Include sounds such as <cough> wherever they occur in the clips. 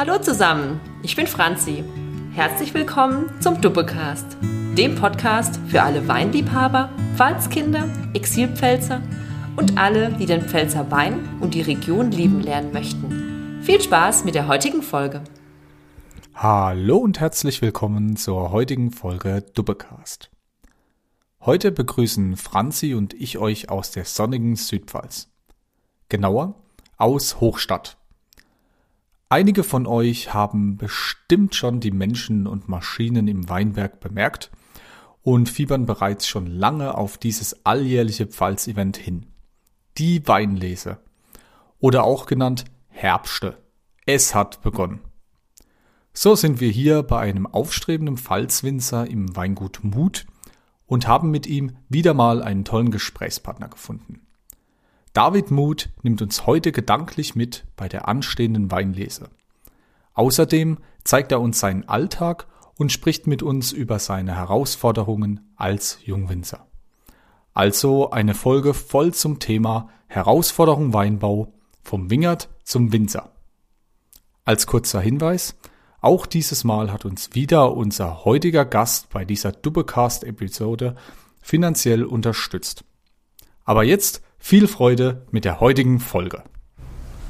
Hallo zusammen, ich bin Franzi. Herzlich willkommen zum Duppecast, dem Podcast für alle Weinliebhaber, Pfalzkinder, Exilpfälzer und alle, die den Pfälzer Wein und die Region lieben lernen möchten. Viel Spaß mit der heutigen Folge. Hallo und herzlich willkommen zur heutigen Folge Duppecast. Heute begrüßen Franzi und ich euch aus der sonnigen Südpfalz. Genauer aus Hochstadt. Einige von euch haben bestimmt schon die Menschen und Maschinen im Weinberg bemerkt und fiebern bereits schon lange auf dieses alljährliche Pfalz-Event hin. Die Weinlese. Oder auch genannt Herbste. Es hat begonnen. So sind wir hier bei einem aufstrebenden Pfalzwinzer im Weingut Mut und haben mit ihm wieder mal einen tollen Gesprächspartner gefunden. David Muth nimmt uns heute gedanklich mit bei der anstehenden Weinlese. Außerdem zeigt er uns seinen Alltag und spricht mit uns über seine Herausforderungen als Jungwinzer. Also eine Folge voll zum Thema Herausforderung Weinbau vom Wingert zum Winzer. Als kurzer Hinweis, auch dieses Mal hat uns wieder unser heutiger Gast bei dieser Doublecast-Episode finanziell unterstützt. Aber jetzt viel Freude mit der heutigen Folge.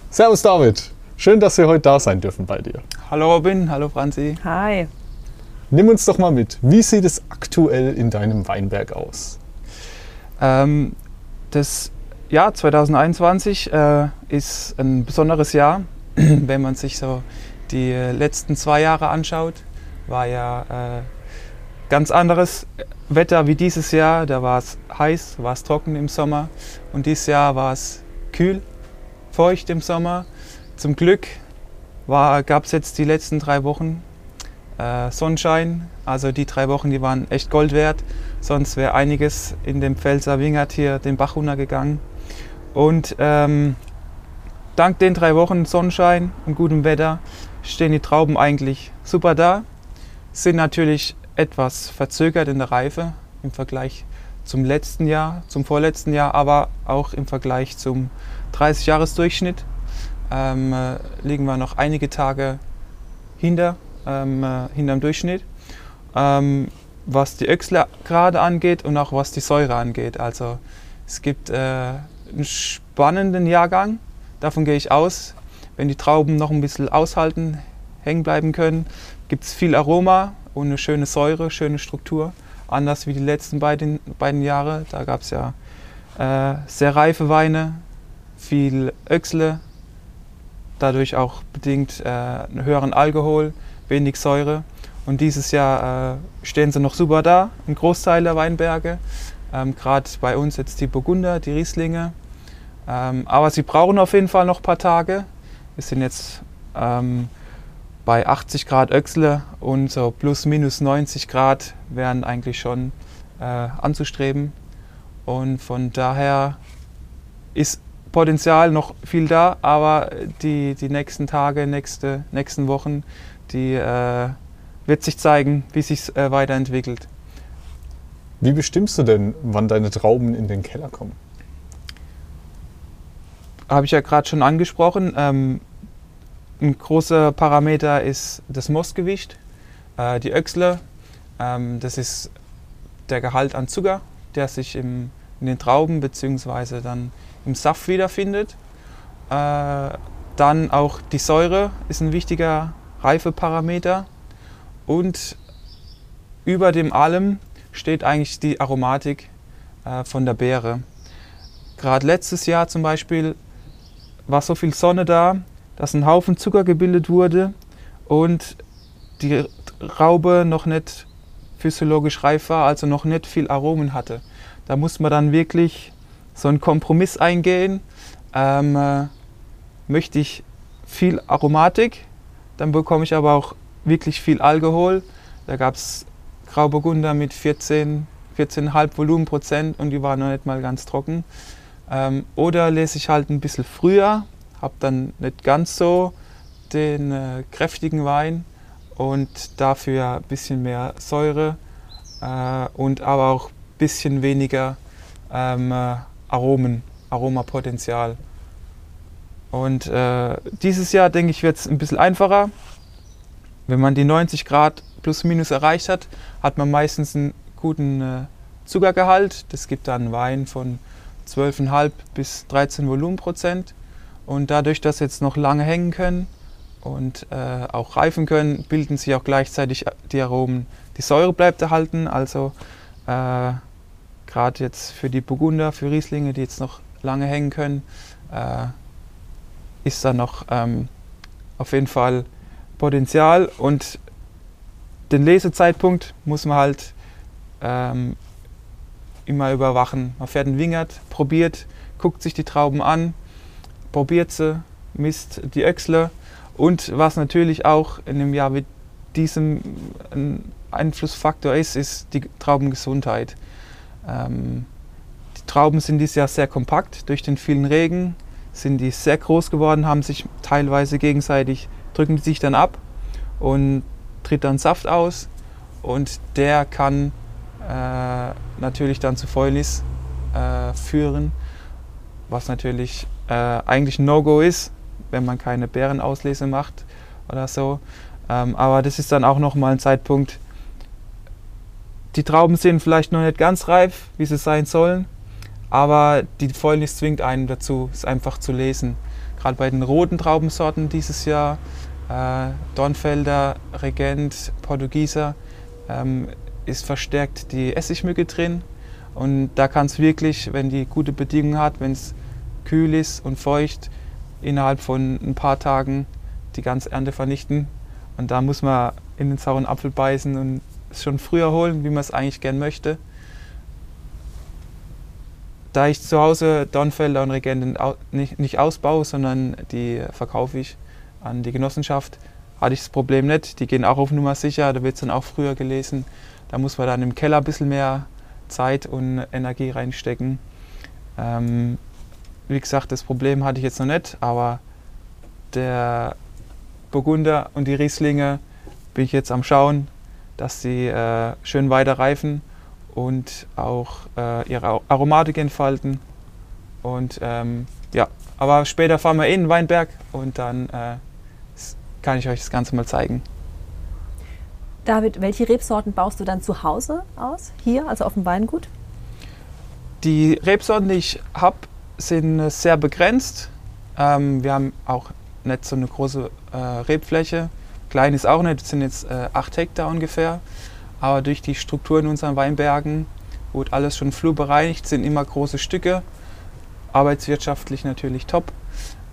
Servus David, schön, dass wir heute da sein dürfen bei dir. Hallo Robin, hallo Franzi. Hi. Nimm uns doch mal mit, wie sieht es aktuell in deinem Weinberg aus? Ähm, das Jahr 2021 äh, ist ein besonderes Jahr, <clears throat> wenn man sich so die letzten zwei Jahre anschaut. War ja äh, ganz anderes Wetter wie dieses Jahr. Da war es heiß, war es trocken im Sommer. Und dieses Jahr war es kühl, feucht im Sommer. Zum Glück gab es jetzt die letzten drei Wochen äh, Sonnenschein. Also die drei Wochen, die waren echt Gold wert. Sonst wäre einiges in dem Pfälzer Wingert hier den Bach runtergegangen. Und ähm, dank den drei Wochen Sonnenschein und gutem Wetter stehen die Trauben eigentlich super da. Sind natürlich etwas verzögert in der Reife im Vergleich zum letzten Jahr, zum vorletzten Jahr, aber auch im Vergleich zum 30-Jahres-Durchschnitt ähm, äh, liegen wir noch einige Tage hinter, ähm, äh, hinterm Durchschnitt, ähm, was die Öchslergrade angeht und auch was die Säure angeht. Also es gibt äh, einen spannenden Jahrgang, davon gehe ich aus. Wenn die Trauben noch ein bisschen aushalten, hängen bleiben können, gibt es viel Aroma, und eine schöne Säure, schöne Struktur. Anders wie die letzten beiden, beiden Jahre. Da gab es ja äh, sehr reife Weine, viel Öchsle, dadurch auch bedingt äh, einen höheren Alkohol, wenig Säure. Und dieses Jahr äh, stehen sie noch super da, ein Großteil der Weinberge. Ähm, Gerade bei uns jetzt die Burgunder, die Rieslinge. Ähm, aber sie brauchen auf jeden Fall noch ein paar Tage. Wir sind jetzt ähm, bei 80 Grad Öchsle und so plus minus 90 Grad wären eigentlich schon äh, anzustreben. Und von daher ist Potenzial noch viel da, aber die, die nächsten Tage, nächste, nächsten Wochen, die äh, wird sich zeigen, wie sich äh, weiterentwickelt. Wie bestimmst du denn, wann deine Trauben in den Keller kommen? Habe ich ja gerade schon angesprochen. Ähm, ein großer Parameter ist das Mostgewicht, äh, die Öchsle. Ähm, das ist der Gehalt an Zucker, der sich im, in den Trauben bzw. dann im Saft wiederfindet. Äh, dann auch die Säure ist ein wichtiger Reifeparameter. Und über dem allem steht eigentlich die Aromatik äh, von der Beere. Gerade letztes Jahr zum Beispiel war so viel Sonne da, dass ein Haufen Zucker gebildet wurde und die Raube noch nicht physiologisch reif war, also noch nicht viel Aromen hatte. Da muss man dann wirklich so einen Kompromiss eingehen. Ähm, äh, möchte ich viel Aromatik, dann bekomme ich aber auch wirklich viel Alkohol. Da gab es Grauburgunder mit 14, 14,5 Volumenprozent und die waren noch nicht mal ganz trocken. Ähm, oder lese ich halt ein bisschen früher, habe dann nicht ganz so den äh, kräftigen Wein und dafür ein bisschen mehr Säure äh, und aber auch ein bisschen weniger ähm, äh, Aromen, Aromapotenzial. Und äh, dieses Jahr, denke ich, wird es ein bisschen einfacher. Wenn man die 90 Grad plus minus erreicht hat, hat man meistens einen guten äh, Zuckergehalt. Das gibt dann Wein von 12,5 bis 13 Volumenprozent. Und dadurch, dass jetzt noch lange hängen können und äh, auch reifen können, bilden sich auch gleichzeitig die Aromen. Die Säure bleibt erhalten, also äh, gerade jetzt für die Burgunder, für Rieslinge, die jetzt noch lange hängen können, äh, ist da noch ähm, auf jeden Fall Potenzial und den Lesezeitpunkt muss man halt ähm, immer überwachen. Man fährt einen Wingert, probiert, guckt sich die Trauben an, probiert sie, misst die Öchsle und was natürlich auch in einem Jahr mit diesem ein Einflussfaktor ist, ist die Traubengesundheit. Ähm, die Trauben sind dieses Jahr sehr kompakt. Durch den vielen Regen, sind die sehr groß geworden, haben sich teilweise gegenseitig, drücken sich dann ab und tritt dann Saft aus. Und der kann äh, natürlich dann zu Fäulnis äh, führen, was natürlich äh, eigentlich ein No-Go ist, wenn man keine Bärenauslese macht oder so. Ähm, aber das ist dann auch nochmal ein Zeitpunkt, die Trauben sind vielleicht noch nicht ganz reif, wie sie sein sollen, aber die Fäulnis zwingt einen dazu, es einfach zu lesen. Gerade bei den roten Traubensorten dieses Jahr, äh, Dornfelder, Regent, Portugieser, ähm, ist verstärkt die Essigmücke drin. Und da kann es wirklich, wenn die gute Bedingungen hat, wenn es kühl ist und feucht, innerhalb von ein paar Tagen die ganze Ernte vernichten. Und da muss man in den sauren Apfel beißen und es schon früher holen, wie man es eigentlich gern möchte. Da ich zu Hause Dornfelder und Regenten nicht, ausbaue, sondern die verkaufe ich an die Genossenschaft, hatte ich das Problem nicht. Die gehen auch auf Nummer sicher, da wird es dann auch früher gelesen. Da muss man dann im Keller ein bisschen mehr Zeit und Energie reinstecken. Ähm, wie gesagt, das Problem hatte ich jetzt noch nicht, aber der Burgunder und die Rieslinge bin ich jetzt am Schauen, dass sie äh, schön weiter reifen und auch äh, ihre Aromatik entfalten. Und ähm, ja, aber später fahren wir in den Weinberg und dann äh, kann ich euch das Ganze mal zeigen. David, welche Rebsorten baust du dann zu Hause aus, hier, also auf dem Weingut? Die Rebsorten, die ich habe, sind sehr begrenzt. Ähm, wir haben auch nicht so eine große äh, Rebfläche. Klein ist auch nicht, das sind jetzt äh, 8 Hektar ungefähr. Aber durch die Struktur in unseren Weinbergen wurde alles schon flurbereinigt, sind immer große Stücke. Arbeitswirtschaftlich natürlich top.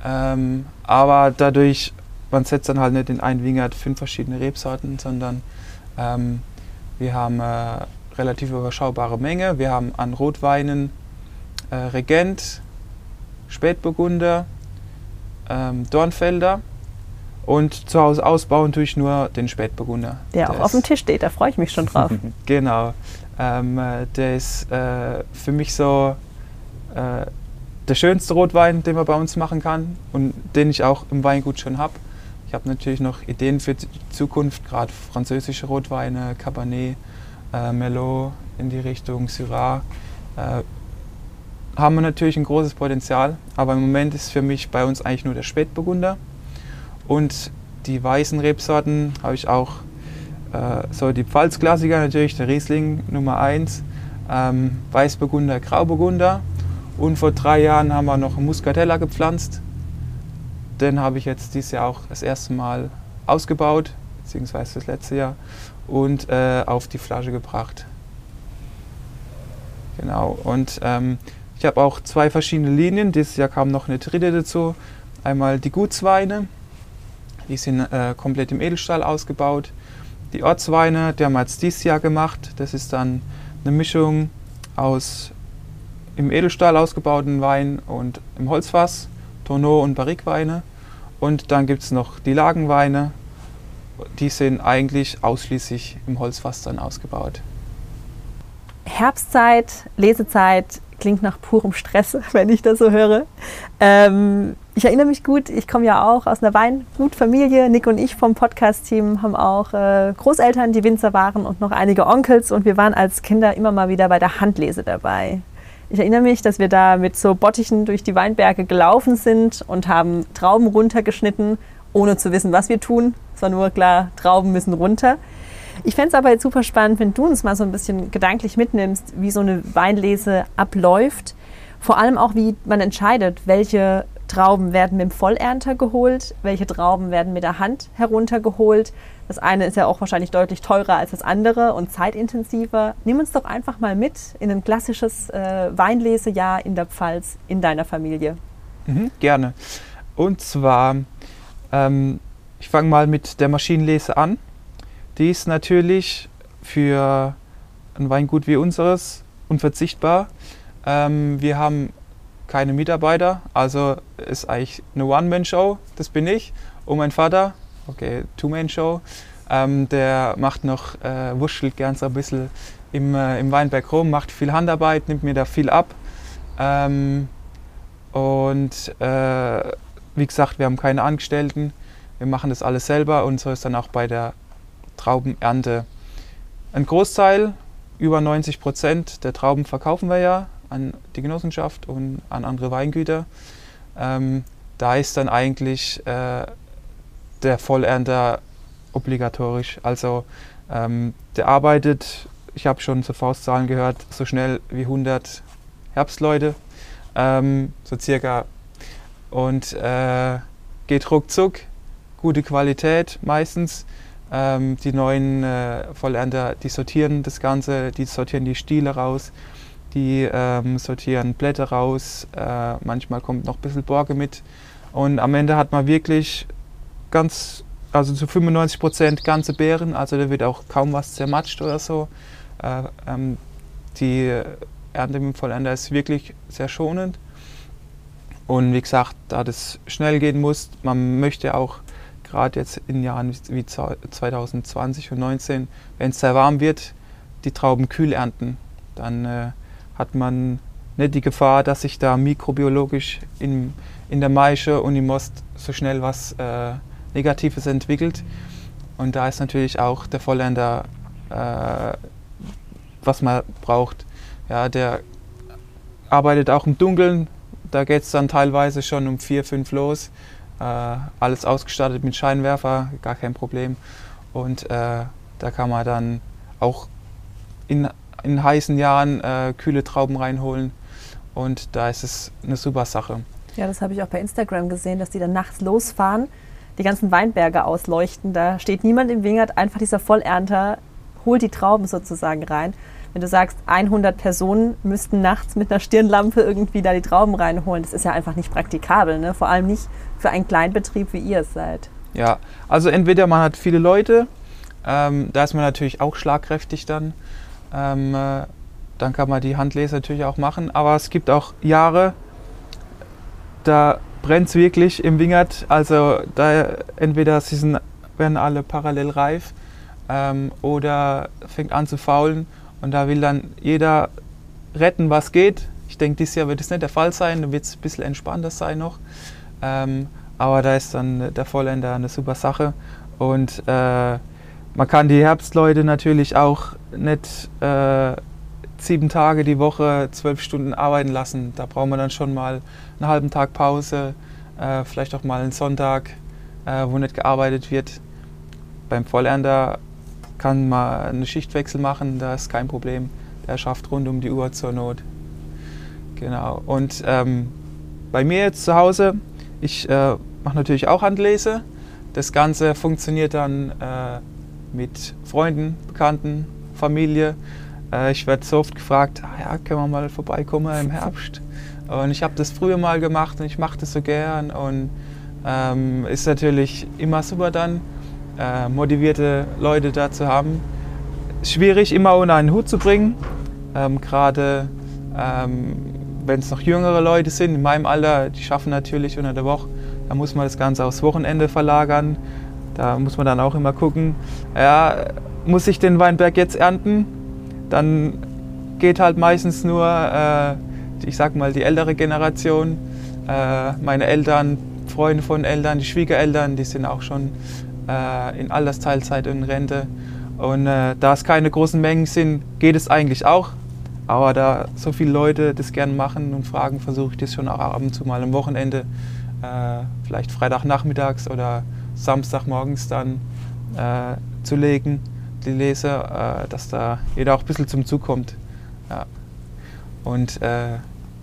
Ähm, aber dadurch, man setzt dann halt nicht in einen Wingert fünf verschiedene Rebsorten, sondern ähm, wir haben äh, relativ überschaubare Menge. Wir haben an Rotweinen äh, Regent, Spätburgunder, ähm, Dornfelder und zu Hause ausbauen tue ich nur den Spätburgunder. Der, der auch auf dem Tisch steht, da freue ich mich schon drauf. <laughs> genau. Ähm, äh, der ist äh, für mich so äh, der schönste Rotwein, den man bei uns machen kann und den ich auch im Weingut schon habe. Ich habe natürlich noch Ideen für die Zukunft, gerade französische Rotweine, Cabernet, äh, Merlot in die Richtung, Syrah. Haben wir natürlich ein großes Potenzial, aber im Moment ist für mich bei uns eigentlich nur der Spätburgunder. Und die weißen Rebsorten habe ich auch, äh, so die Pfalzklassiker natürlich, der Riesling Nummer 1, ähm, Weißburgunder, Grauburgunder. Und vor drei Jahren haben wir noch Muscatella gepflanzt. Den habe ich jetzt dieses Jahr auch das erste Mal ausgebaut, beziehungsweise das letzte Jahr, und äh, auf die Flasche gebracht. Genau, und ähm, ich habe auch zwei verschiedene Linien. Dieses Jahr kam noch eine dritte dazu. Einmal die Gutsweine, die sind äh, komplett im Edelstahl ausgebaut. Die Ortsweine, die haben wir jetzt dieses Jahr gemacht. Das ist dann eine Mischung aus im Edelstahl ausgebauten Wein und im Holzfass, Tonneau und Barrikweine. Und dann gibt es noch die Lagenweine. Die sind eigentlich ausschließlich im Holzfass dann ausgebaut. Herbstzeit, Lesezeit, klingt nach purem Stress, <laughs> wenn ich das so höre. Ähm, ich erinnere mich gut, ich komme ja auch aus einer Weingutfamilie. Nick und ich vom Podcast-Team haben auch äh, Großeltern, die Winzer waren und noch einige Onkels und wir waren als Kinder immer mal wieder bei der Handlese dabei. Ich erinnere mich, dass wir da mit so Bottichen durch die Weinberge gelaufen sind und haben Trauben runtergeschnitten, ohne zu wissen, was wir tun. Es war nur klar, Trauben müssen runter. Ich fände es aber jetzt super spannend, wenn du uns mal so ein bisschen gedanklich mitnimmst, wie so eine Weinlese abläuft. Vor allem auch, wie man entscheidet, welche Trauben werden mit dem Vollernter geholt, welche Trauben werden mit der Hand heruntergeholt. Das eine ist ja auch wahrscheinlich deutlich teurer als das andere und zeitintensiver. Nimm uns doch einfach mal mit in ein klassisches äh, Weinlesejahr in der Pfalz in deiner Familie. Mhm, gerne. Und zwar, ähm, ich fange mal mit der Maschinenlese an. Die ist natürlich für ein Weingut wie unseres unverzichtbar. Ähm, wir haben keine Mitarbeiter, also ist eigentlich eine One-Man-Show, das bin ich und mein Vater, okay, Two-Man-Show. Ähm, der macht noch, äh, wurschtelt gern so ein bisschen im, äh, im Weinberg rum, macht viel Handarbeit, nimmt mir da viel ab. Ähm, und äh, wie gesagt, wir haben keine Angestellten, wir machen das alles selber und so ist dann auch bei der Traubenernte. Ein Großteil, über 90 Prozent der Trauben verkaufen wir ja an die Genossenschaft und an andere Weingüter. Ähm, da ist dann eigentlich äh, der Vollernter obligatorisch. Also ähm, der arbeitet, ich habe schon zu Faustzahlen gehört, so schnell wie 100 Herbstleute, ähm, so circa. Und äh, geht ruckzuck, gute Qualität meistens. Ähm, die neuen äh, Vollernter, die sortieren das Ganze, die sortieren die Stiele raus, die ähm, sortieren Blätter raus, äh, manchmal kommt noch ein bisschen Borke mit. Und am Ende hat man wirklich ganz, also zu 95 Prozent ganze Beeren, also da wird auch kaum was zermatscht oder so. Äh, ähm, die Ernte mit dem Vollender ist wirklich sehr schonend. Und wie gesagt, da das schnell gehen muss, man möchte auch gerade jetzt in Jahren wie 2020 und 2019, wenn es sehr warm wird, die Trauben kühl ernten. Dann äh, hat man nicht die Gefahr, dass sich da mikrobiologisch in, in der Maische und im Most so schnell was äh, Negatives entwickelt. Und da ist natürlich auch der Vollender, äh, was man braucht. Ja, der arbeitet auch im Dunkeln. Da geht es dann teilweise schon um vier, fünf los. Äh, alles ausgestattet mit Scheinwerfer, gar kein Problem. Und äh, da kann man dann auch in, in heißen Jahren äh, kühle Trauben reinholen. Und da ist es eine super Sache. Ja, das habe ich auch bei Instagram gesehen, dass die dann nachts losfahren, die ganzen Weinberge ausleuchten. Da steht niemand im Wingert, einfach dieser Vollernter holt die Trauben sozusagen rein wenn du sagst, 100 Personen müssten nachts mit einer Stirnlampe irgendwie da die Trauben reinholen, das ist ja einfach nicht praktikabel, ne? vor allem nicht für einen Kleinbetrieb, wie ihr es seid. Ja, also entweder man hat viele Leute, ähm, da ist man natürlich auch schlagkräftig dann, ähm, äh, dann kann man die Handlese natürlich auch machen, aber es gibt auch Jahre, da brennt es wirklich im Wingert, also da entweder sie sind, werden alle parallel reif ähm, oder fängt an zu faulen und da will dann jeder retten, was geht. Ich denke, dieses Jahr wird es nicht der Fall sein, da wird es ein bisschen entspannter sein noch. Ähm, aber da ist dann der Vollender eine super Sache. Und äh, man kann die Herbstleute natürlich auch nicht äh, sieben Tage die Woche, zwölf Stunden arbeiten lassen. Da braucht man dann schon mal einen halben Tag Pause, äh, vielleicht auch mal einen Sonntag, äh, wo nicht gearbeitet wird. Beim Vollender kann mal einen Schichtwechsel machen, da ist kein Problem. Der schafft rund um die Uhr zur Not. Genau. Und ähm, bei mir jetzt zu Hause, ich äh, mache natürlich auch Handlese. Das Ganze funktioniert dann äh, mit Freunden, Bekannten, Familie. Äh, ich werde so oft gefragt, ah, ja, können wir mal vorbeikommen im Herbst. Und ich habe das früher mal gemacht und ich mache das so gern. Und ähm, ist natürlich immer super dann äh, motivierte Leute da zu haben. Schwierig immer unter einen Hut zu bringen, ähm, gerade ähm, wenn es noch jüngere Leute sind, in meinem Alter, die schaffen natürlich unter der Woche, da muss man das Ganze aufs Wochenende verlagern. Da muss man dann auch immer gucken, ja, muss ich den Weinberg jetzt ernten? Dann geht halt meistens nur, äh, ich sag mal, die ältere Generation, äh, meine Eltern, Freunde von Eltern, die Schwiegereltern, die sind auch schon äh, in Altersteilzeit und Rente. Und äh, da es keine großen Mengen sind, geht es eigentlich auch. aber da so viele Leute das gerne machen und fragen, versuche ich das schon auch ab und zu mal am Wochenende, äh, vielleicht Freitagnachmittags oder Samstagmorgens dann äh, zu legen, die Leser, äh, dass da jeder auch ein bisschen zum Zug kommt. Ja. Und äh,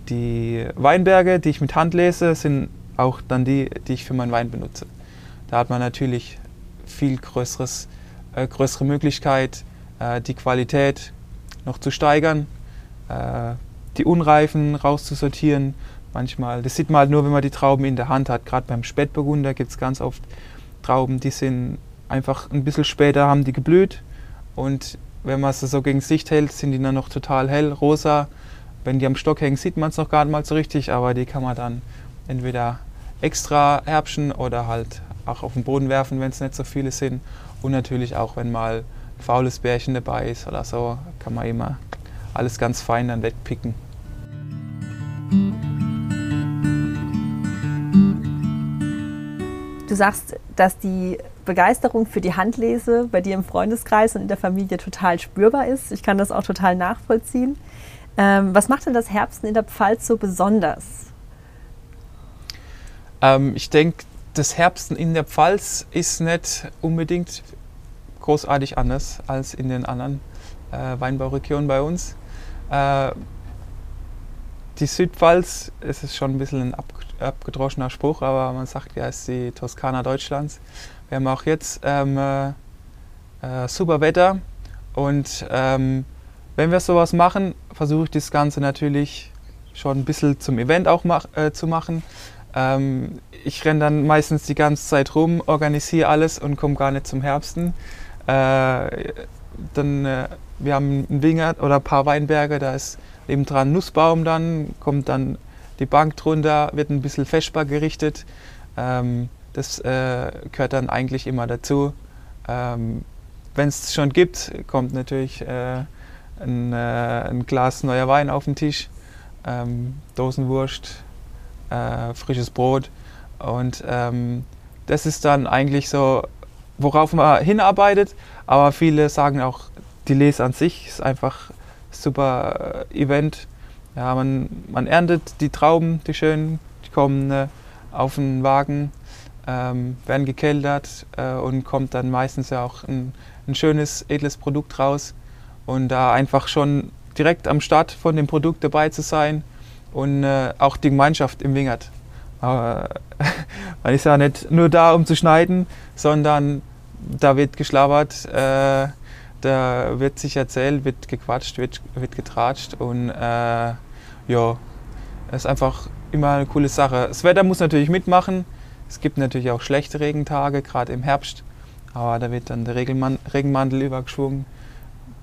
die Weinberge, die ich mit Hand lese, sind auch dann die, die ich für meinen Wein benutze. Da hat man natürlich viel größeres, äh, größere Möglichkeit, äh, die Qualität noch zu steigern, äh, die Unreifen rauszusortieren. Manchmal, das sieht man halt nur, wenn man die Trauben in der Hand hat. Gerade beim Spätburgunder gibt es ganz oft Trauben, die sind einfach ein bisschen später, haben die geblüht. Und wenn man sie so gegen Sicht hält, sind die dann noch total hell, rosa. Wenn die am Stock hängen, sieht man es noch gar nicht mal so richtig, aber die kann man dann entweder extra herbschen oder halt auch auf den Boden werfen, wenn es nicht so viele sind. Und natürlich auch, wenn mal ein faules Bärchen dabei ist oder so, kann man immer alles ganz fein dann wegpicken. Du sagst, dass die Begeisterung für die Handlese bei dir im Freundeskreis und in der Familie total spürbar ist. Ich kann das auch total nachvollziehen. Ähm, was macht denn das Herbsten in der Pfalz so besonders? Ähm, ich denke, das Herbsten in der Pfalz ist nicht unbedingt großartig anders als in den anderen äh, Weinbauregionen bei uns. Äh, die Südpfalz, es ist schon ein bisschen ein ab, abgedroschener Spruch, aber man sagt ja, es ist die Toskana Deutschlands. Wir haben auch jetzt ähm, äh, äh, super Wetter und ähm, wenn wir sowas machen, versuche ich das Ganze natürlich schon ein bisschen zum Event auch mach, äh, zu machen. Ähm, ich renne dann meistens die ganze Zeit rum, organisiere alles und komme gar nicht zum Herbsten. Äh, dann, äh, wir haben einen Wingert oder ein paar Weinberge, da ist nebendran Nussbaum dann, kommt dann die Bank drunter, wird ein bisschen festbar gerichtet. Ähm, das äh, gehört dann eigentlich immer dazu. Ähm, Wenn es schon gibt, kommt natürlich äh, ein, äh, ein, Glas neuer Wein auf den Tisch, ähm, Dosenwurst, äh, frisches Brot. Und ähm, das ist dann eigentlich so, worauf man hinarbeitet. Aber viele sagen auch, die Lese an sich ist einfach ein super äh, Event. Ja, man, man erntet die Trauben, die schönen, die kommen äh, auf den Wagen, ähm, werden gekeltert äh, und kommt dann meistens ja auch ein, ein, schönes, edles Produkt raus. Und da einfach schon direkt am Start von dem Produkt dabei zu sein und äh, auch die Gemeinschaft im Wingert. Aber <laughs> man ist ja nicht nur da, um zu schneiden, sondern da wird geschlabbert, äh, da wird sich erzählt, wird gequatscht, wird, wird getratscht und äh, ja, es ist einfach immer eine coole Sache. Das Wetter muss natürlich mitmachen. Es gibt natürlich auch schlechte Regentage, gerade im Herbst, aber da wird dann der Regenmantel übergeschwungen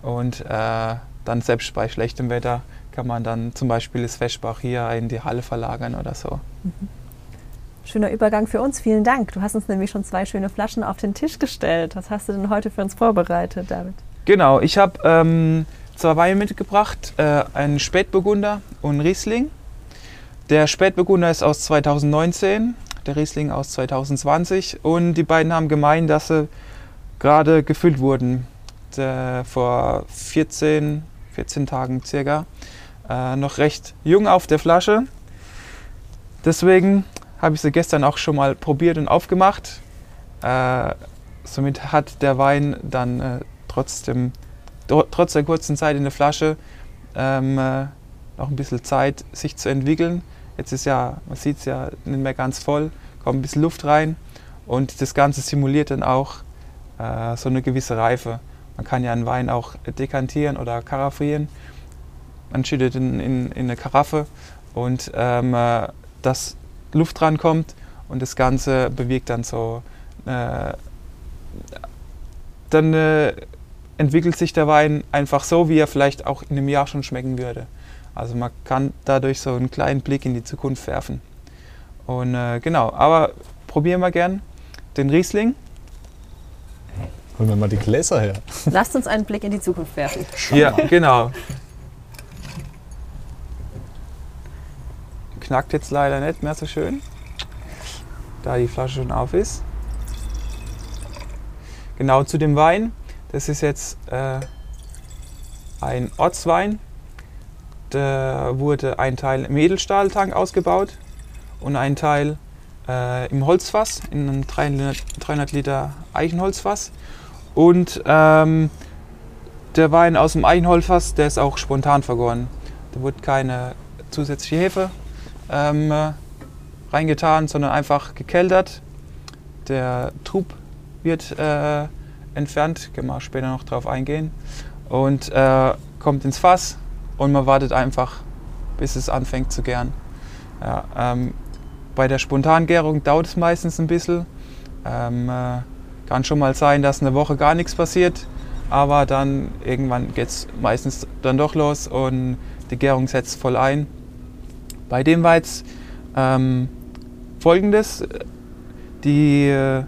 und äh, dann selbst bei schlechtem Wetter kann man dann zum Beispiel das Festbach hier in die Halle verlagern oder so. Mhm. Schöner Übergang für uns. Vielen Dank. Du hast uns nämlich schon zwei schöne Flaschen auf den Tisch gestellt. Was hast du denn heute für uns vorbereitet, David? Genau, ich habe ähm, zwei Weine mitgebracht, äh, einen Spätburgunder und einen Riesling. Der Spätburgunder ist aus 2019, der Riesling aus 2020 und die beiden haben gemeint, dass sie gerade gefüllt wurden, der, vor 14, 14 Tagen circa. Äh, noch recht jung auf der Flasche. Deswegen habe ich sie gestern auch schon mal probiert und aufgemacht. Äh, somit hat der Wein dann äh, trotzdem, trotz der kurzen Zeit in der Flasche ähm, äh, noch ein bisschen Zeit, sich zu entwickeln. Jetzt ist ja, man sieht es ja nicht mehr ganz voll, kommt ein bisschen Luft rein und das Ganze simuliert dann auch äh, so eine gewisse Reife. Man kann ja einen Wein auch dekantieren oder karaffieren. Man schüttet in, in, in eine Karaffe und ähm, äh, das Luft rankommt und das Ganze bewegt dann so. Äh, dann äh, entwickelt sich der Wein einfach so, wie er vielleicht auch in einem Jahr schon schmecken würde. Also man kann dadurch so einen kleinen Blick in die Zukunft werfen. Und äh, genau, aber probieren wir gern den Riesling. Holen wir mal die Gläser her. Lasst uns einen Blick in die Zukunft werfen. Ja, genau. Knackt jetzt leider nicht mehr so schön, da die Flasche schon auf ist. Genau zu dem Wein. Das ist jetzt äh, ein Ortswein Da wurde ein Teil im Edelstahltank ausgebaut und ein Teil äh, im Holzfass, in einem 300, 300 Liter Eichenholzfass. Und ähm, der Wein aus dem Eichenholzfass, der ist auch spontan vergoren. Da wurde keine zusätzliche Hefe ähm, reingetan, sondern einfach gekeltert. Der Trub wird äh, entfernt, können wir später noch drauf eingehen. Und äh, kommt ins Fass und man wartet einfach, bis es anfängt zu gären. Ja, ähm, bei der Spontangärung dauert es meistens ein bisschen. Ähm, äh, kann schon mal sein, dass eine Woche gar nichts passiert, aber dann irgendwann geht es meistens dann doch los und die Gärung setzt voll ein. Bei dem war jetzt ähm, folgendes: Die äh,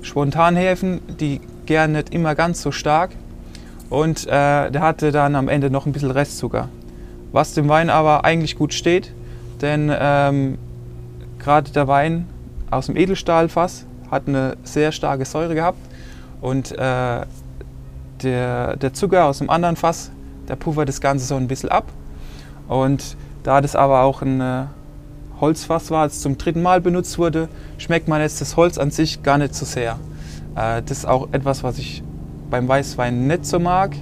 Spontanhäfen, die gären nicht immer ganz so stark und äh, der hatte dann am Ende noch ein bisschen Restzucker. Was dem Wein aber eigentlich gut steht, denn ähm, gerade der Wein aus dem Edelstahlfass hat eine sehr starke Säure gehabt und äh, der, der Zucker aus dem anderen Fass, der puffert das Ganze so ein bisschen ab. Und da das aber auch ein äh, Holzfass war, das zum dritten Mal benutzt wurde, schmeckt man jetzt das Holz an sich gar nicht so sehr. Äh, das ist auch etwas, was ich beim Weißwein nicht so mag.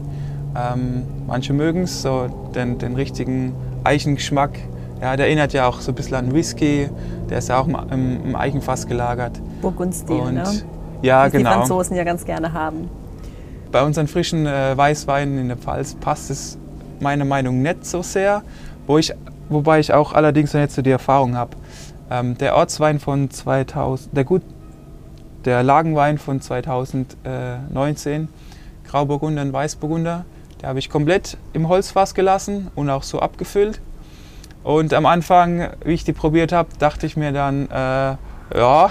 Ähm, manche mögen es, so den, den richtigen Eichengeschmack. Ja, der erinnert ja auch so ein bisschen an Whisky. Der ist ja auch im, im Eichenfass gelagert. Burgundstil, ne? Ja, Was genau. die Franzosen ja ganz gerne haben. Bei unseren frischen äh, Weißweinen in der Pfalz passt es meiner Meinung nach nicht so sehr, wo ich, wobei ich auch allerdings noch nicht so die Erfahrung habe. Ähm, der Ortswein von 2000, der gut, der Lagenwein von 2019, Grauburgunder und Weißburgunder, der habe ich komplett im Holzfass gelassen und auch so abgefüllt. Und am Anfang, wie ich die probiert habe, dachte ich mir dann, äh, ja,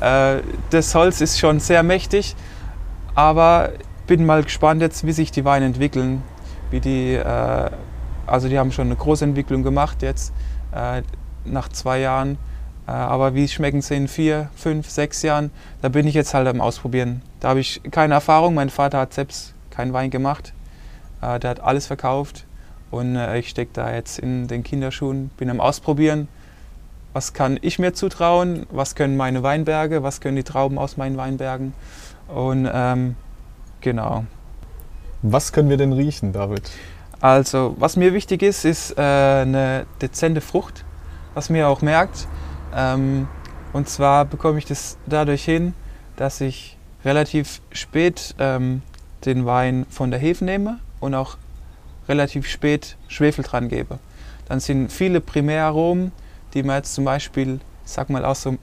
<laughs> äh, das Holz ist schon sehr mächtig, aber bin mal gespannt jetzt, wie sich die Weine entwickeln. Wie die, äh, also die haben schon eine große Entwicklung gemacht jetzt äh, nach zwei Jahren. Äh, aber wie schmecken sie in vier, fünf, sechs Jahren? Da bin ich jetzt halt am Ausprobieren. Da habe ich keine Erfahrung. Mein Vater hat selbst keinen Wein gemacht. Äh, der hat alles verkauft. Und äh, ich stecke da jetzt in den Kinderschuhen, bin am Ausprobieren. Was kann ich mir zutrauen? Was können meine Weinberge? Was können die Trauben aus meinen Weinbergen? Und ähm, genau. Was können wir denn riechen, David? Also, was mir wichtig ist, ist äh, eine dezente Frucht, was mir auch merkt. Ähm, und zwar bekomme ich das dadurch hin, dass ich relativ spät ähm, den Wein von der Hefe nehme und auch relativ spät Schwefel dran gebe. Dann sind viele Primäraromen, die man jetzt zum Beispiel, sag mal, aus so einem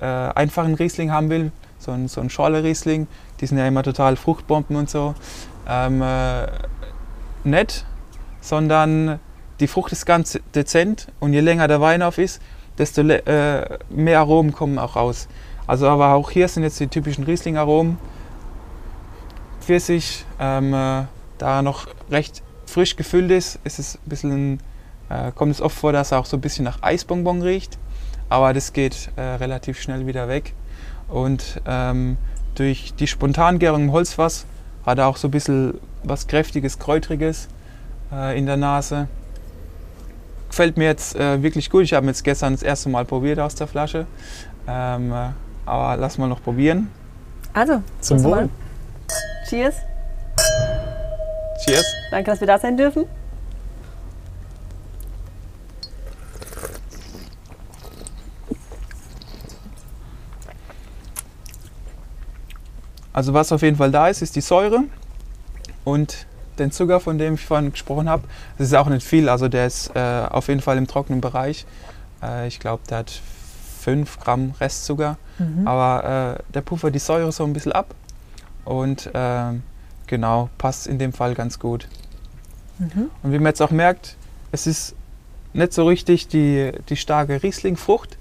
äh, einfachen Riesling haben will, so ein, so ein Schorle-Riesling, die sind ja immer total Fruchtbomben und so, ähm, äh, nicht, sondern die Frucht ist ganz dezent und je länger der Wein auf ist, desto äh, mehr Aromen kommen auch raus. Also aber auch hier sind jetzt die typischen Riesling-Aromen. Pfirsich, ähm, äh, da noch recht frisch gefüllt ist, ist es ein bisschen, äh, kommt es oft vor, dass er auch so ein bisschen nach Eisbonbon riecht. Aber das geht äh, relativ schnell wieder weg. Und ähm, durch die Spontangärung im Holzfass hat er auch so ein bisschen was Kräftiges, Kräutriges äh, in der Nase. Gefällt mir jetzt äh, wirklich gut. Ich habe jetzt gestern das erste Mal probiert aus der Flasche. Ähm, äh, aber lass mal noch probieren. Also, Zum. Wohl. Cheers. Cheers! Danke, dass wir da sein dürfen. Also was auf jeden Fall da ist, ist die Säure und den Zucker, von dem ich vorhin gesprochen habe. Das ist auch nicht viel, also der ist äh, auf jeden Fall im trockenen Bereich. Äh, ich glaube, der hat 5 Gramm Restzucker, aber äh, der puffert die Säure so ein bisschen ab und ähm, genau, passt in dem Fall ganz gut. Und wie man jetzt auch merkt, es ist nicht so richtig die, die starke Riesling-Frucht,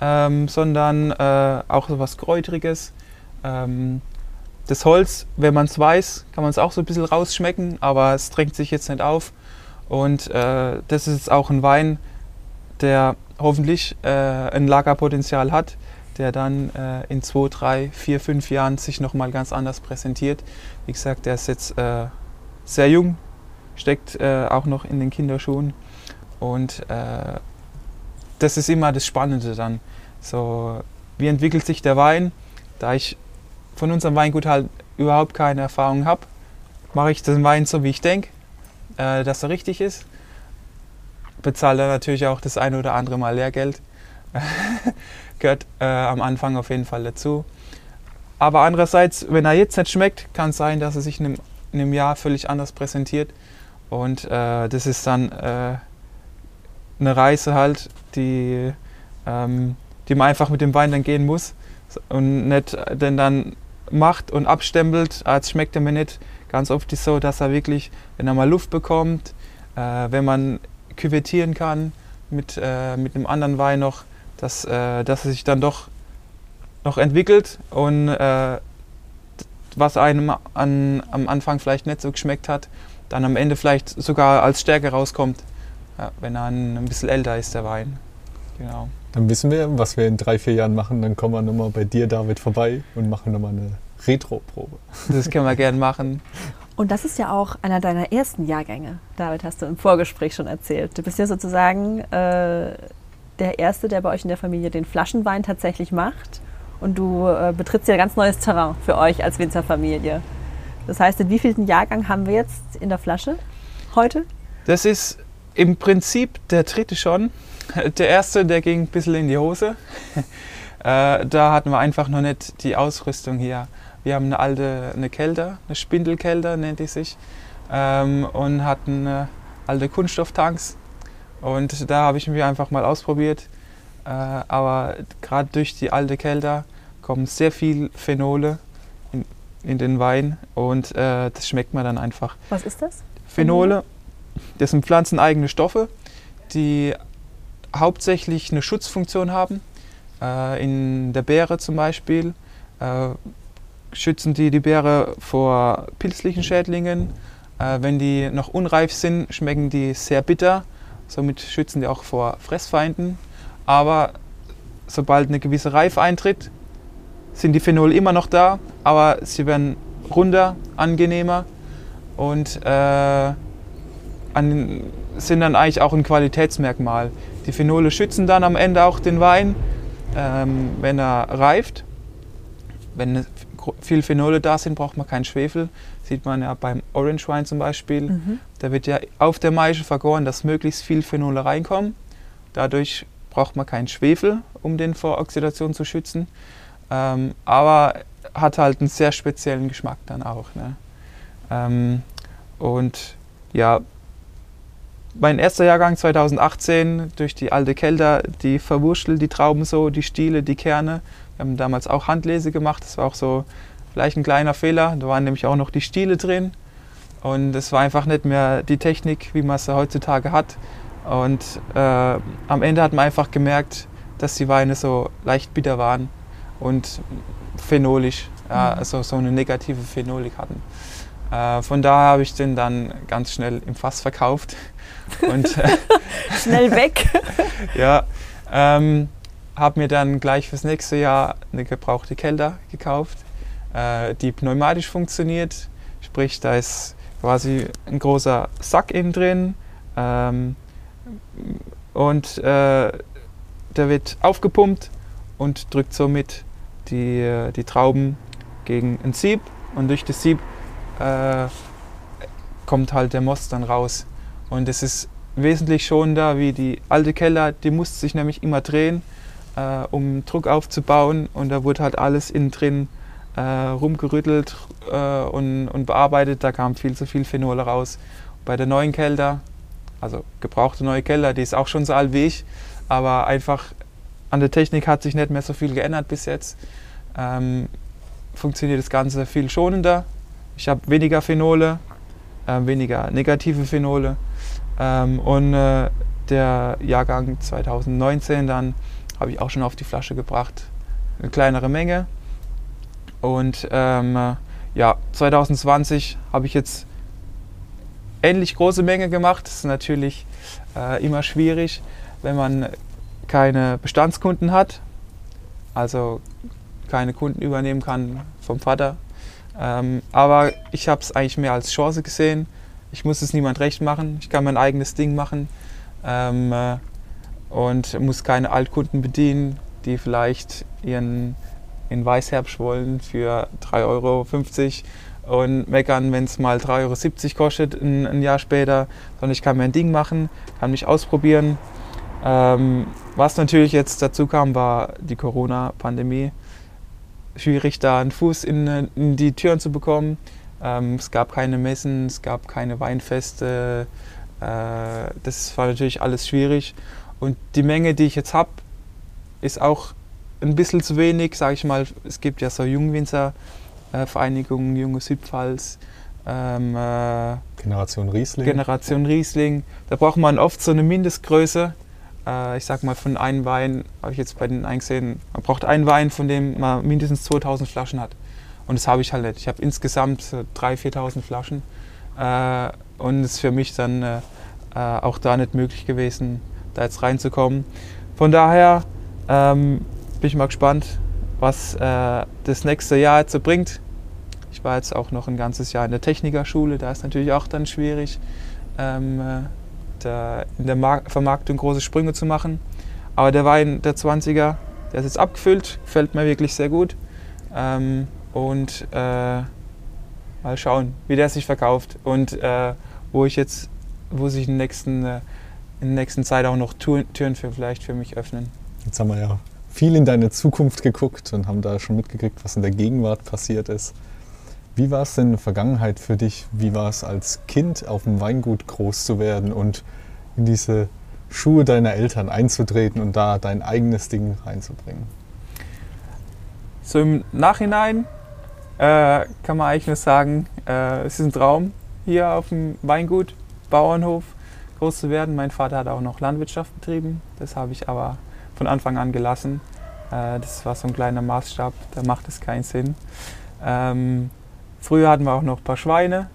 ähm, sondern äh, auch so was Kräutriges. Ähm, das Holz, wenn man es weiß, kann man es auch so ein bisschen rausschmecken, aber es drängt sich jetzt nicht auf. Und äh, das ist jetzt auch ein Wein, der hoffentlich äh, ein Lagerpotenzial hat, der dann äh, in zwei, drei, vier, fünf Jahren sich nochmal ganz anders präsentiert. Wie gesagt, der ist jetzt äh, sehr jung, steckt äh, auch noch in den Kinderschuhen. Und äh, das ist immer das Spannende dann. So, wie entwickelt sich der Wein? Da ich von unserem Weingut halt überhaupt keine Erfahrung habe, mache ich den Wein so, wie ich denke, äh, dass er richtig ist. Bezahle dann natürlich auch das eine oder andere Mal Lehrgeld. <laughs> Gehört äh, am Anfang auf jeden Fall dazu. Aber andererseits, wenn er jetzt nicht schmeckt, kann es sein, dass er sich in einem, in einem Jahr völlig anders präsentiert. Und äh, das ist dann äh, eine Reise halt, die, ähm, die man einfach mit dem Wein dann gehen muss und nicht den dann macht und abstempelt, als schmeckt er mir nicht. Ganz oft ist es so, dass er wirklich, wenn er mal Luft bekommt, äh, wenn man küvettieren kann mit, äh, mit einem anderen Wein noch, dass, äh, dass er sich dann doch noch entwickelt und äh, was einem an, am Anfang vielleicht nicht so geschmeckt hat, dann am Ende vielleicht sogar als Stärke rauskommt, ja, wenn er ein bisschen älter ist, der Wein. Genau. Dann wissen wir, was wir in drei, vier Jahren machen. Dann kommen wir nochmal bei dir, David, vorbei und machen nochmal eine Retro-Probe. Das können wir gerne machen. Und das ist ja auch einer deiner ersten Jahrgänge. David, hast du im Vorgespräch schon erzählt. Du bist ja sozusagen äh, der Erste, der bei euch in der Familie den Flaschenwein tatsächlich macht. Und du äh, betrittst ja ganz neues Terrain für euch als Winzerfamilie. Das heißt, in wievielten Jahrgang haben wir jetzt in der Flasche heute? Das ist im Prinzip der dritte schon. <laughs> Der erste, der ging ein bisschen in die Hose. <laughs> Äh, da hatten wir einfach noch nicht die Ausrüstung hier. Wir haben eine alte eine Kelter, eine Spindelkelter nennt die sich, ähm, und hatten äh, alte Kunststofftanks. Und da habe ich mich einfach mal ausprobiert. Äh, aber gerade durch die alte Kelter kommen sehr viel Phenole in, in den Wein und das schmeckt man dann einfach. Was ist das? Phenole, das sind pflanzeneigene Stoffe, die hauptsächlich eine Schutzfunktion haben. Äh, in der Beere zum Beispiel äh, schützen die die Beere vor pilzlichen Schädlingen. Äh, wenn die noch unreif sind, schmecken die sehr bitter. Somit schützen die auch vor Fressfeinden. Aber sobald eine gewisse Reife eintritt, sind die Phenole immer noch da, aber sie werden runder, angenehmer und äh, an, sind dann eigentlich auch ein Qualitätsmerkmal. Die Phenole schützen dann am Ende auch den Wein, ähm, wenn er reift. Wenn viel Phenole da sind, braucht man keinen Schwefel. Sieht man ja beim Orange Wine zum Beispiel. Mhm. Da wird ja auf der Maische vergoren, dass möglichst viel Phenole reinkommen. Dadurch braucht man keinen Schwefel, um den vor Oxidation zu schützen. Ähm, aber hat halt einen sehr speziellen Geschmack dann auch. Ne? Ähm, und ja, mein erster Jahrgang 2018 durch die alte Kelter, die verwurschtelt die Trauben so, die Stiele, die Kerne. Wir haben damals auch Handlese gemacht, das war auch so vielleicht ein kleiner Fehler. Da waren nämlich auch noch die Stiele drin. Und es war einfach nicht mehr die Technik, wie man sie heutzutage hat. Und äh, am Ende hat man einfach gemerkt, dass die Weine so leicht bitter waren und phenolisch, ja, also so eine negative Phenolik hatten. Äh, von daher habe ich den dann ganz schnell im Fass verkauft. Und äh, <laughs> Schnell weg. <laughs> ja, ähm, habe mir dann gleich fürs nächste Jahr eine gebrauchte Kelter gekauft, äh, die pneumatisch funktioniert. Sprich, da ist quasi ein großer Sack innen drin ähm, und äh, der wird aufgepumpt und drückt somit die, äh, die Trauben gegen ein Sieb und durch das Sieb äh, kommt halt der Most dann raus. Und es ist wesentlich schonender wie die alte Keller, die musste sich nämlich immer drehen, äh, um Druck aufzubauen und da wurde halt alles innen drin äh, rumgerüttelt äh, und, und bearbeitet, da kam viel zu viel Phenole raus. Bei der neuen Kelter, also gebrauchte neue Keller, die ist auch schon so alt wie ich, aber einfach an der Technik hat sich nicht mehr so viel geändert bis jetzt. Ähm, funktioniert das Ganze viel schonender. Ich habe weniger Phenole, äh, weniger negative Phenole. Ähm, und äh, der Jahrgang 2019 dann habe ich auch schon auf die Flasche gebracht. Eine kleinere Menge. Und ähm, äh, ja, 2020 habe ich jetzt ähnlich große Menge gemacht. Das ist natürlich äh, immer schwierig, wenn man keine Bestandskunden hat, also keine Kunden übernehmen kann vom Vater. Ähm, aber ich habe es eigentlich mehr als Chance gesehen. Ich muss es niemand recht machen. Ich kann mein eigenes Ding machen ähm, äh, und muss keine Altkunden bedienen, die vielleicht ihren in Weißherbst wollen für 3,50 Euro und meckern, wenn es mal 3,70 Euro kostet ein, ein, Jahr später, sondern ich kann mein Ding machen, kann mich ausprobieren. Ähm, was natürlich jetzt dazu kam, war die Corona-Pandemie. Schwierig, da einen Fuß in, in die Türen zu bekommen. Ähm, es gab keine Messen, es gab keine Weinfeste. Äh, das war natürlich alles schwierig. Und die Menge, die ich jetzt habe, ist auch ein bisschen zu wenig, sage ich mal. Es gibt ja so Jungwinzer-Vereinigungen, Junge Südpfalz. Ähm, äh, Generation Riesling. Generation Riesling. Da braucht man oft so eine Mindestgröße. Äh, ich sag mal, von einem Wein, habe ich jetzt bei den eingesehen, man braucht einen Wein, von dem man mindestens 2000 Flaschen hat. Und das habe ich halt nicht. Ich habe insgesamt 3.000, 4.000 Flaschen. Äh, und es ist für mich dann äh, äh, auch da nicht möglich gewesen, da jetzt reinzukommen. Von daher ähm, bin ich mal gespannt, was äh, das nächste Jahr jetzt so bringt. Ich war jetzt auch noch ein ganzes Jahr in der Technikerschule, da ist natürlich auch dann schwierig, ähm, äh, da in der Mar Vermarktung große Sprünge zu machen. Aber der Wein der 20er, der ist jetzt abgefüllt, gefällt mir wirklich sehr gut. Ähm, und äh, mal schauen, wie der sich verkauft und äh, wo ich jetzt, wo sich in der nächsten, äh, in der nächsten Zeit auch noch Türen für vielleicht für mich öffnen. Jetzt haben wir ja viel in deine Zukunft geguckt und haben da schon mitgekriegt, was in der Gegenwart passiert ist. Wie war es denn in der Vergangenheit für dich? Wie war es als Kind auf dem Weingut groß zu werden und in diese Schuhe deiner Eltern einzutreten und da dein eigenes Ding reinzubringen? So im Nachhinein äh, kann man eigentlich nur sagen, äh, es ist ein Traum, hier auf dem Weingut, Bauernhof groß zu werden. Mein Vater hat auch noch Landwirtschaft betrieben, das habe ich aber von Anfang an gelassen. Äh, das war so ein kleiner Maßstab, da macht es keinen Sinn. Ähm, früher hatten wir auch noch ein paar Schweine,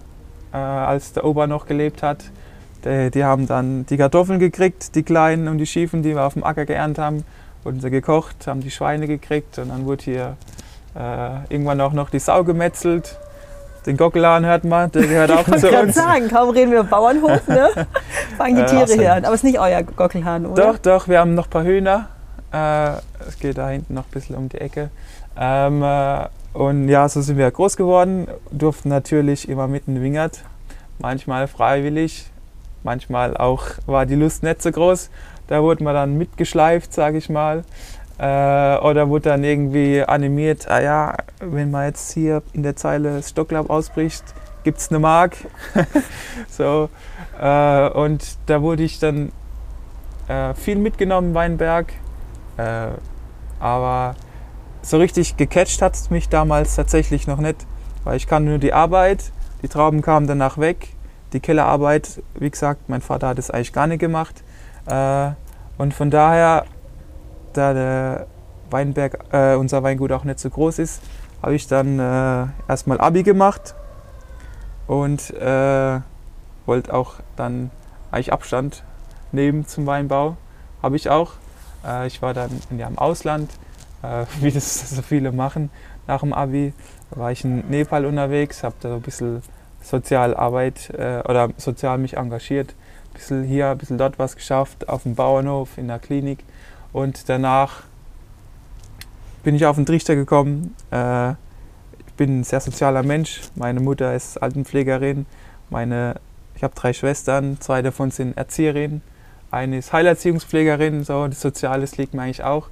äh, als der Opa noch gelebt hat. Die, die, haben dann die Kartoffeln gekriegt, die kleinen und die schiefen, die wir auf dem Acker geerntet haben, wurden sie gekocht, haben die Schweine gekriegt und dann wurde hier äh, irgendwann auch noch die Sau gemetzelt. Den Gockelan hört man, der gehört auch ich zu uns. Ich sagen, kaum reden wir Bauernhof, ne? <laughs> fangen die Tiere hier an. Aber es ist nicht euer Gockelhahn, oder? Doch, doch, wir haben noch ein paar Hühner. Äh, es geht da hinten noch ein bisschen um die Ecke. Ähm, äh, und ja, so sind wir groß geworden, durften natürlich immer mit in Wingert, manchmal freiwillig, manchmal auch war die Lust nicht so groß. Da wurde man dann mitgeschleift, sage ich mal. Äh, oder wurde dann irgendwie animiert, ah ja, wenn man jetzt hier in der Zeile das Stocklaub ausbricht, gibt es eine Mark. <laughs> so, äh, und da wurde ich dann äh, viel mitgenommen, Weinberg. Äh, aber so richtig gecatcht hat es mich damals tatsächlich noch nicht, weil ich kann nur die Arbeit, die Trauben kamen danach weg, die Kellerarbeit, wie gesagt, mein Vater hat es eigentlich gar nicht gemacht. Äh, und von daher, da der Weinberg, äh, unser Weingut auch nicht so groß ist, habe ich dann äh, erstmal Abi gemacht und äh, wollte auch dann eigentlich Abstand nehmen zum Weinbau. Habe ich auch. Äh, ich war dann ja, im Ausland, äh, <laughs> wie das so viele machen nach dem Abi. Da war ich in Nepal unterwegs, habe da so ein bisschen Sozialarbeit äh, oder sozial mich engagiert. Ein bisschen hier, ein bisschen dort was geschafft, auf dem Bauernhof, in der Klinik. Und danach bin ich auf den Trichter gekommen. Äh, ich bin ein sehr sozialer Mensch. Meine Mutter ist Altenpflegerin. Meine, ich habe drei Schwestern, zwei davon sind Erzieherinnen. Eine ist Heilerziehungspflegerin, so das Soziales liegt mir eigentlich auch.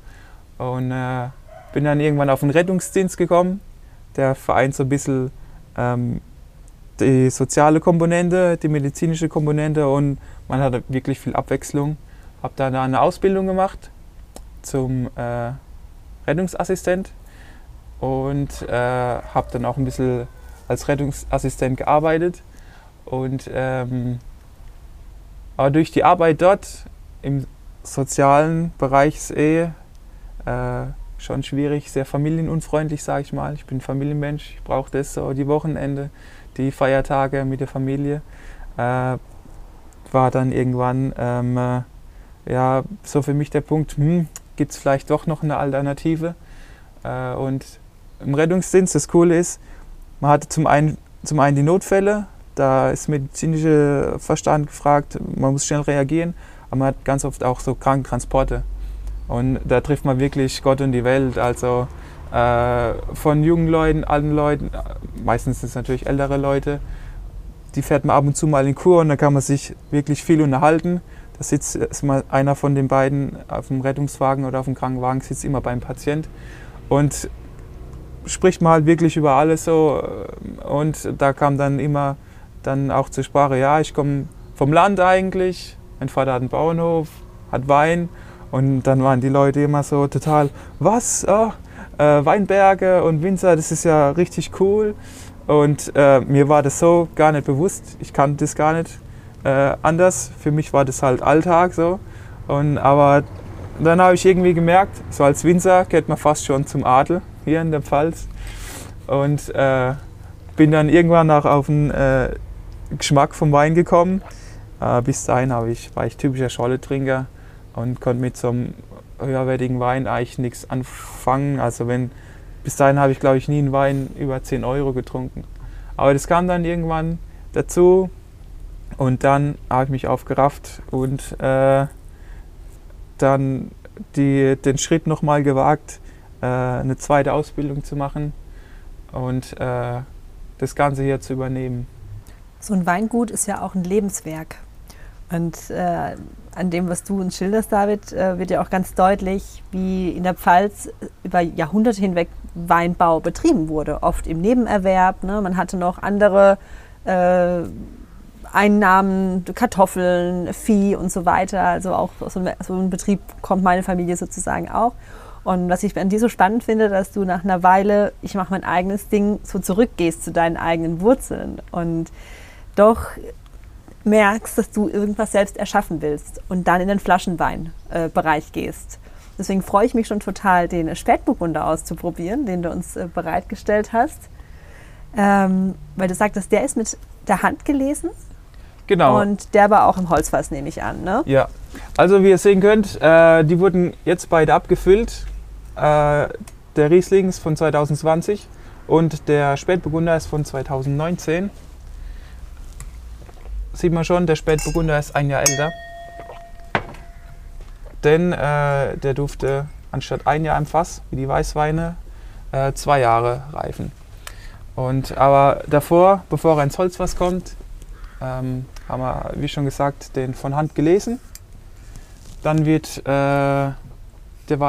Und äh, bin dann irgendwann auf den Rettungsdienst gekommen. Der vereint so ein bisschen ähm, die soziale Komponente, die medizinische Komponente und man hat wirklich viel Abwechslung. Habe dann eine Ausbildung gemacht zum äh, Rettungsassistent und äh, habe dann auch ein bisschen als Rettungsassistent gearbeitet. Und ähm, aber durch die Arbeit dort im sozialen Bereich ist eh äh, schon schwierig, sehr familienunfreundlich, sage ich mal. Ich bin Familienmensch, ich brauche das so die Wochenende, die Feiertage mit der Familie. Äh, war dann irgendwann ähm, äh, ja, so für mich der Punkt, hm, gibt es vielleicht doch noch eine Alternative. Äh, und im Rettungsdienst, das Coole ist, man hatte zum einen, zum einen die Notfälle, da ist medizinischer Verstand gefragt, man muss schnell reagieren, aber man hat ganz oft auch so Krankentransporte. Und da trifft man wirklich Gott und die Welt. Also äh, von jungen Leuten, alten Leuten, meistens sind es natürlich ältere Leute, die fährt man ab und zu mal in Kur und da kann man sich wirklich viel unterhalten. Da sitzt ist mal einer von den beiden auf dem Rettungswagen oder auf dem Krankenwagen, sitzt immer beim Patient und spricht halt wirklich über alles so. Und da kam dann immer dann auch zur Sprache, ja, ich komme vom Land eigentlich, mein Vater hat einen Bauernhof, hat Wein und dann waren die Leute immer so total, was, oh, äh, Weinberge und Winzer, das ist ja richtig cool. Und äh, mir war das so gar nicht bewusst, ich kannte das gar nicht äh, anders. Für mich war das halt Alltag so. Und, aber dann habe ich irgendwie gemerkt, so als Winzer geht man fast schon zum Adel hier in der Pfalz. Und äh, bin dann irgendwann auch auf den äh, Geschmack vom Wein gekommen. Äh, bis dahin ich, war ich typischer Scholletrinker und konnte mit so einem höherwertigen Wein eigentlich nichts anfangen. Also wenn, bis dahin habe ich glaube ich nie einen Wein über 10 Euro getrunken. Aber das kam dann irgendwann dazu und dann habe ich mich aufgerafft und äh, dann die, den Schritt nochmal gewagt, äh, eine zweite Ausbildung zu machen und äh, das Ganze hier zu übernehmen. So ein Weingut ist ja auch ein Lebenswerk. Und äh, an dem, was du uns schilderst, David, äh, wird ja auch ganz deutlich, wie in der Pfalz über Jahrhunderte hinweg Weinbau betrieben wurde. Oft im Nebenerwerb. Ne? Man hatte noch andere äh, Einnahmen, Kartoffeln, Vieh und so weiter. Also auch so ein, so ein Betrieb kommt meine Familie sozusagen auch. Und was ich an dir so spannend finde, dass du nach einer Weile, ich mache mein eigenes Ding, so zurückgehst zu deinen eigenen Wurzeln und doch merkst, dass du irgendwas selbst erschaffen willst und dann in den Flaschenweinbereich äh, gehst. Deswegen freue ich mich schon total, den Spätburgunder auszuprobieren, den du uns äh, bereitgestellt hast. Ähm, weil du sagtest, der ist mit der Hand gelesen. Genau. Und der war auch im Holzfass, nehme ich an. Ne? Ja. Also wie ihr sehen könnt, äh, die wurden jetzt beide abgefüllt. Äh, der Riesling ist von 2020 und der Spätburgunder ist von 2019. Sieht man schon, der Spätburgunder ist ein Jahr älter. Denn äh, der durfte anstatt ein Jahr im Fass, wie die Weißweine, äh, zwei Jahre reifen. Und, aber davor, bevor er ins Holzfass kommt, ähm, haben wir, wie schon gesagt, den von Hand gelesen. Dann wird äh, der,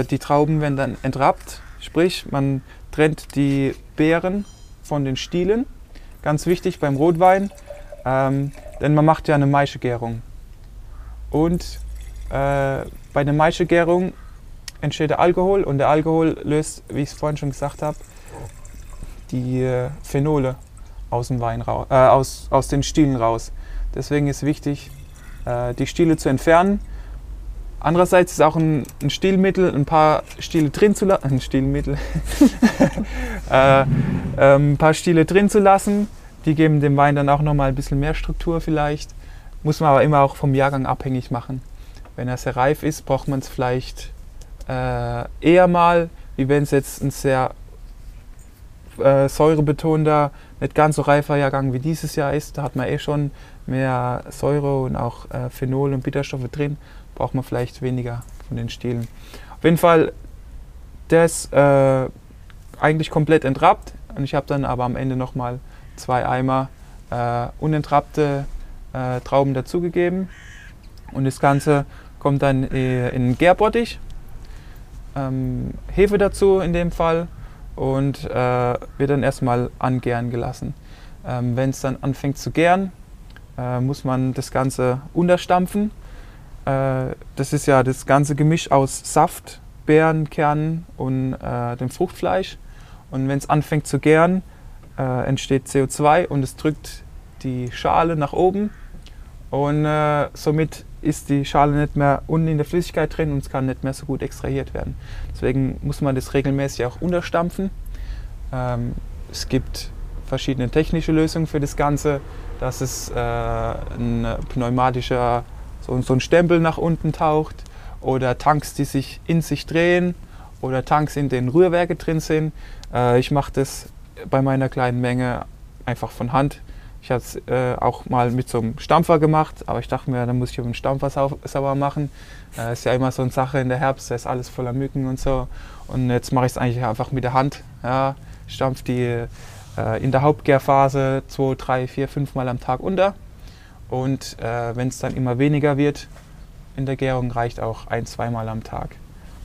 äh, die Trauben werden dann entrappt, sprich man trennt die Beeren von den Stielen. Ganz wichtig beim Rotwein, ähm, denn man macht ja eine Maischegärung. Und äh, bei der Maischegärung entsteht der Alkohol und der Alkohol löst, wie ich es vorhin schon gesagt habe, die äh, Phenole aus, dem Wein raus, äh, aus, aus den Stielen raus. Deswegen ist wichtig, äh, die Stiele zu entfernen Andererseits ist auch ein, Stilmittel, ein paar Stiele drin zu lassen, <laughs> ein Stilmittel, <laughs> äh, ähm, ein paar Stiele drin zu lassen. Die geben dem Wein dann auch nochmal ein bisschen mehr Struktur vielleicht. Muss man aber immer auch vom Jahrgang abhängig machen. Wenn er sehr reif ist, braucht man es vielleicht äh, eher mal, wie wenn es jetzt ein sehr äh, säurebetonter, nicht ganz so reifer Jahrgang wie dieses Jahr ist. Da hat man eh schon mehr Säure und auch äh, Phenol und Bitterstoffe drin braucht man vielleicht weniger von den Stielen. Auf jeden Fall, ist äh, eigentlich komplett entrappt und ich habe dann aber am Ende nochmal zwei Eimer äh, unentrappte äh, Trauben dazugegeben und das Ganze kommt dann äh, in einen Gärbottich, ähm, Hefe dazu in dem Fall und äh, wird dann erstmal angären gelassen. Ähm, Wenn es dann anfängt zu gären, äh, muss man das Ganze unterstampfen äh, das ist ja das ganze Gemisch aus Saft, Beeren, Kernen und äh, dem Fruchtfleisch. Und wenn es anfängt zu gären, äh, entsteht CO2 und es drückt die Schale nach oben. Und äh, somit ist die Schale nicht mehr unten in der Flüssigkeit drin und es kann nicht mehr so gut extrahiert werden. Deswegen muss man das regelmäßig auch unterstampfen. Ähm, es gibt verschiedene technische Lösungen für das Ganze. Das ist äh, ein pneumatischer so, so ein Stempel nach unten taucht oder Tanks, die sich in sich drehen oder Tanks, in denen Rührwerke drin sind. Äh, ich mache das bei meiner kleinen Menge einfach von Hand. Ich habe es äh, auch mal mit so einem Stampfer gemacht, aber ich dachte mir, dann muss ich den Stampfer sau sauber machen. Äh, ist ja immer so eine Sache in der Herbst, da ist alles voller Mücken und so. Und jetzt mache ich es eigentlich einfach mit der Hand. Ja, stampf die äh, in der Hauptgärphase zwei, drei, vier, fünf Mal am Tag unter. Und äh, wenn es dann immer weniger wird in der Gärung, reicht auch ein, zweimal am Tag.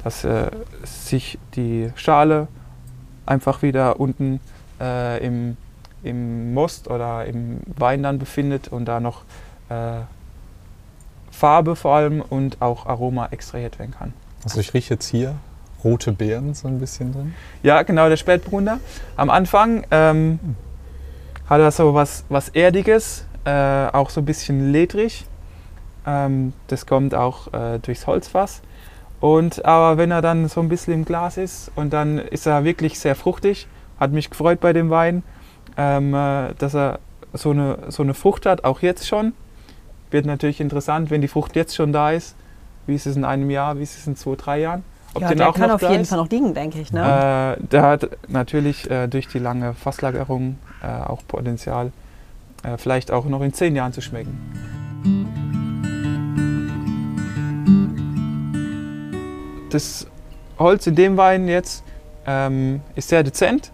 Dass äh, sich die Schale einfach wieder unten äh, im im Most oder im Wein dann befindet und da noch äh, Farbe vor allem und auch Aroma extrahiert werden kann. Also ich rieche jetzt hier rote Beeren so ein bisschen drin. Ja, genau, der Spätburgunder. Am Anfang ähm, hat er so was, was Erdiges, äh, auch so ein bisschen ledrig. Ähm, das kommt auch äh, durchs Holzfass. Und, aber wenn er dann so ein bisschen im Glas ist und dann ist er wirklich sehr fruchtig. Hat mich gefreut bei dem Wein ähm, äh, dass er so eine, so eine Frucht hat, auch jetzt schon. Wird natürlich interessant, wenn die Frucht jetzt schon da ist. Wie ist es in einem Jahr, wie ist es in zwei, drei Jahren? Ob ja, der kann auf jeden ist. Fall noch liegen, denke ich. Ne? Äh, der hat natürlich äh, durch die lange Fasslagerung äh, auch Potenzial, äh, vielleicht auch noch in zehn Jahren zu schmecken. Das Holz in dem Wein jetzt ähm, ist sehr dezent.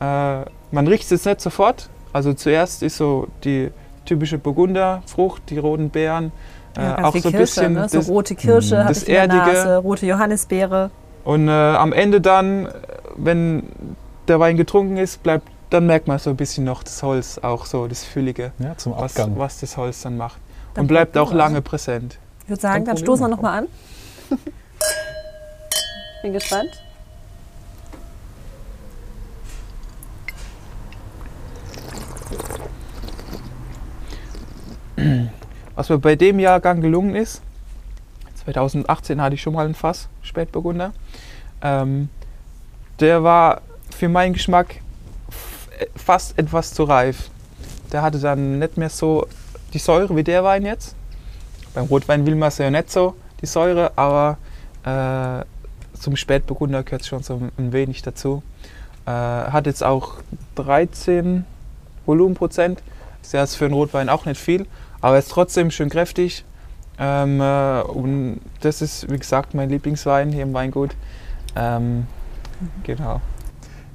Äh, man riecht es jetzt nicht sofort. Also zuerst ist so die typische Burgunderfrucht, die roten Beeren. Ja, äh, auch so ein bisschen ne? so rote Kirsche, das ich Erdige. Nase, rote Johannisbeere. Und äh, am Ende dann, wenn der Wein getrunken ist, bleibt, dann merkt man so ein bisschen noch das Holz, auch so das Füllige, ja, zum was, was, das Holz dann macht. Dann und bleibt auch lange präsent. Ich würde sagen, dann stoßen wir nochmal an. ich <laughs> bin gespannt. Was mir bei dem Jahrgang gelungen ist, 2018 hatte ich schon mal ein Fass Spätburgunder. Ähm, der war für meinen Geschmack fast etwas zu reif. Der hatte dann nicht mehr so die Säure wie der Wein jetzt. Beim Rotwein will man es ja nicht so, die Säure, aber äh, zum Spätburgunder gehört es schon so ein wenig dazu. Äh, hat jetzt auch 13 Volumenprozent. Ist ja für einen Rotwein auch nicht viel, aber ist trotzdem schön kräftig. Ähm, äh, und das ist, wie gesagt, mein Lieblingswein hier im Weingut. Ähm, genau.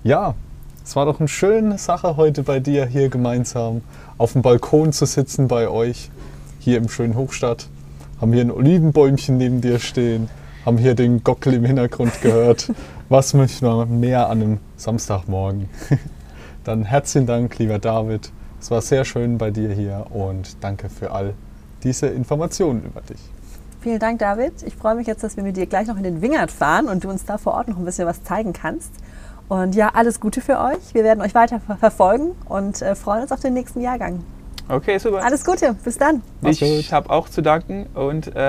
Ja, es war doch eine schöne Sache heute bei dir hier gemeinsam auf dem Balkon zu sitzen bei euch hier im schönen Hochstadt. Haben hier ein Olivenbäumchen neben dir stehen, haben hier den Gockel im Hintergrund gehört. <laughs> Was möchte man mehr an einem Samstagmorgen? <laughs> Dann herzlichen Dank, lieber David. Es war sehr schön bei dir hier und danke für all diese Informationen über dich. Vielen Dank, David. Ich freue mich jetzt, dass wir mit dir gleich noch in den Wingert fahren und du uns da vor Ort noch ein bisschen was zeigen kannst. Und ja, alles Gute für euch. Wir werden euch weiter verfolgen und äh, freuen uns auf den nächsten Jahrgang. Okay, super. Alles Gute, bis dann. Ich habe auch zu danken und äh,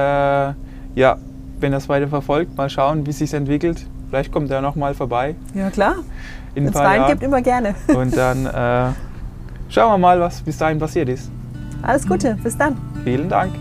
ja, wenn das weiter verfolgt, mal schauen, wie es sich entwickelt. Vielleicht kommt er noch mal vorbei. Ja, klar. Wenn es Wein gibt, immer gerne. Und dann äh, Schauen wir mal, was bis dahin passiert ist. Alles Gute, bis dann. Vielen Dank.